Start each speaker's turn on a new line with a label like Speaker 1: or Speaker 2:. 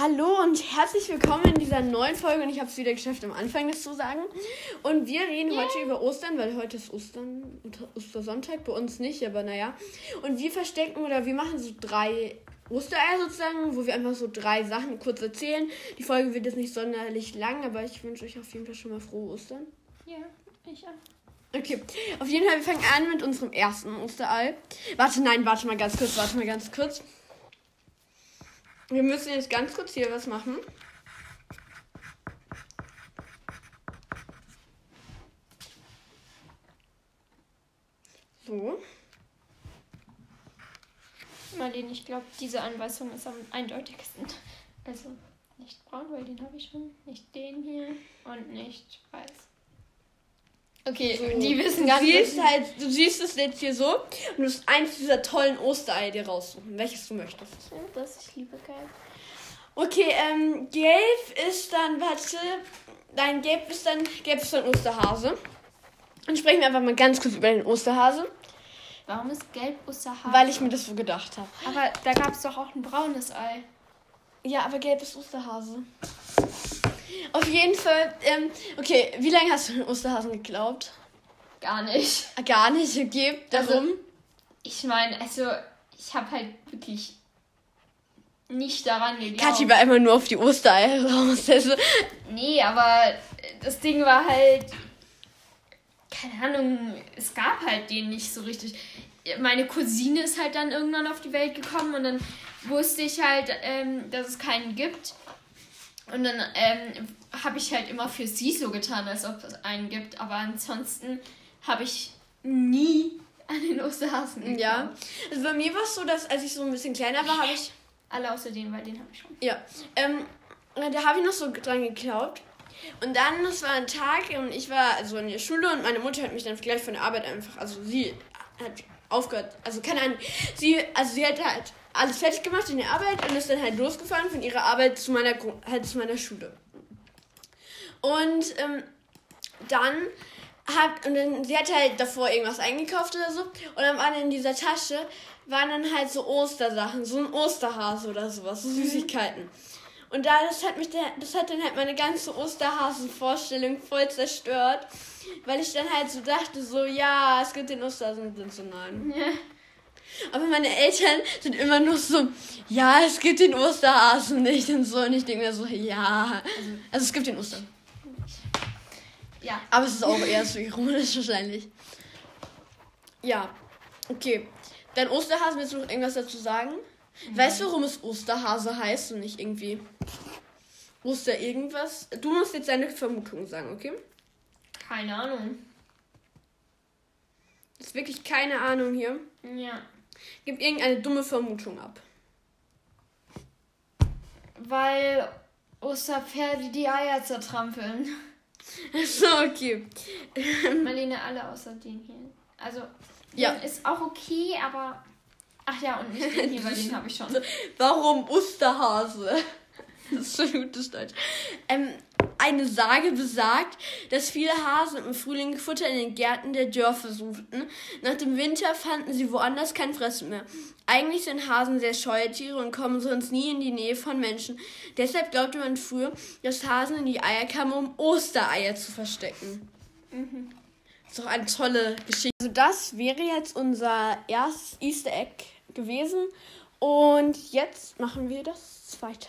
Speaker 1: Hallo und herzlich willkommen in dieser neuen Folge. Und ich habe es wieder geschafft, am Anfang das zu sagen. Und wir reden yeah. heute über Ostern, weil heute ist Ostern, Ostersonntag, bei uns nicht, aber naja. Und wir verstecken oder wir machen so drei Ostereier sozusagen, wo wir einfach so drei Sachen kurz erzählen. Die Folge wird jetzt nicht sonderlich lang, aber ich wünsche euch auf jeden Fall schon mal frohe Ostern.
Speaker 2: Ja, ich auch.
Speaker 1: Okay, auf jeden Fall, wir fangen an mit unserem ersten Osterei. Warte, nein, warte mal ganz kurz, warte mal ganz kurz. Wir müssen jetzt ganz kurz hier was machen. So.
Speaker 2: Marlene, ich glaube, diese Anweisung ist am eindeutigsten. Also nicht braun, weil den habe ich schon. Nicht den hier und nicht weiß.
Speaker 1: Okay, so. die wissen gar nicht. Halt, du siehst es jetzt hier so und du musst eins dieser tollen Ostereier dir raussuchen, welches du möchtest.
Speaker 2: Ja, das, ich liebe gelb.
Speaker 1: Okay, ähm, gelb ist dann, warte, dein gelb ist dann, gelb ist dann Osterhase. Dann sprechen wir einfach mal ganz kurz über den Osterhase.
Speaker 2: Warum ist gelb Osterhase?
Speaker 1: Weil ich mir das so gedacht habe.
Speaker 2: Aber da gab es doch auch ein braunes Ei.
Speaker 1: Ja, aber gelb ist Osterhase. Auf jeden Fall, ähm, okay, wie lange hast du den Osterhasen geglaubt?
Speaker 2: Gar nicht.
Speaker 1: Ah, gar nicht, okay. Warum? Also,
Speaker 2: ich meine, also, ich habe halt wirklich nicht daran geglaubt.
Speaker 1: Kathi war immer nur auf die Ostereier raus. Also.
Speaker 2: Nee, aber das Ding war halt, keine Ahnung, es gab halt den nicht so richtig. Meine Cousine ist halt dann irgendwann auf die Welt gekommen und dann wusste ich halt, ähm, dass es keinen gibt. Und dann ähm, habe ich halt immer für sie so getan, als ob es einen gibt. Aber ansonsten habe ich nie an den Osterhasen
Speaker 1: geglaubt. Ja. Also bei mir war es so, dass als ich so ein bisschen kleiner war, habe ich.
Speaker 2: Alle außer den, weil den habe ich schon.
Speaker 1: Ja. Ähm, da habe ich noch so dran geglaubt. Und dann, das war ein Tag und ich war also in der Schule und meine Mutter hat mich dann gleich von der Arbeit einfach, also sie hat aufgehört, also keine Ahnung, sie, also sie hat halt alles fertig gemacht in der Arbeit und ist dann halt losgefahren von ihrer Arbeit zu meiner, halt zu meiner Schule. Und ähm, dann hat, und dann, sie hat halt davor irgendwas eingekauft oder so. Und dann waren in dieser Tasche, waren dann halt so Ostersachen, so ein Osterhase oder sowas, so mhm. Süßigkeiten. Und da, das hat mich, der, das hat dann halt meine ganze Osterhasen-Vorstellung voll zerstört. Weil ich dann halt so dachte, so, ja, es gibt den Osterhasen und so, nein. Ja. Aber meine Eltern sind immer nur so, ja, es gibt den Osterhasen nicht und so. Und ich denke mir so, ja. Also, also es gibt den Ostern. Ja. Aber es ist auch eher so ironisch wahrscheinlich. Ja. Okay. Dein Osterhasen, willst du noch irgendwas dazu sagen? Mhm. Weißt du, warum es Osterhase heißt und nicht irgendwie Oster irgendwas? Du musst jetzt deine Vermutung sagen, okay?
Speaker 2: Keine Ahnung.
Speaker 1: Das ist wirklich keine Ahnung hier.
Speaker 2: Ja.
Speaker 1: Gib irgendeine dumme Vermutung ab.
Speaker 2: Weil Osterpferde die Eier zertrampeln.
Speaker 1: So, okay.
Speaker 2: Marlene, alle außer den hier. Also, ja. ist auch okay, aber. Ach ja, und nicht den hier, weil den habe ich schon.
Speaker 1: Warum Osterhase? Das ist so gutes Deutsch. Ähm, eine Sage besagt, dass viele Hasen im Frühling Futter in den Gärten der Dörfer suchten. Nach dem Winter fanden sie woanders kein Fressen mehr. Eigentlich sind Hasen sehr scheue Tiere und kommen sonst nie in die Nähe von Menschen. Deshalb glaubte man früher, dass Hasen in die Eier kamen, um Ostereier zu verstecken. Mhm. Das ist doch eine tolle Geschichte. Also das wäre jetzt unser erstes Easter Egg gewesen. Und jetzt machen wir das zweite.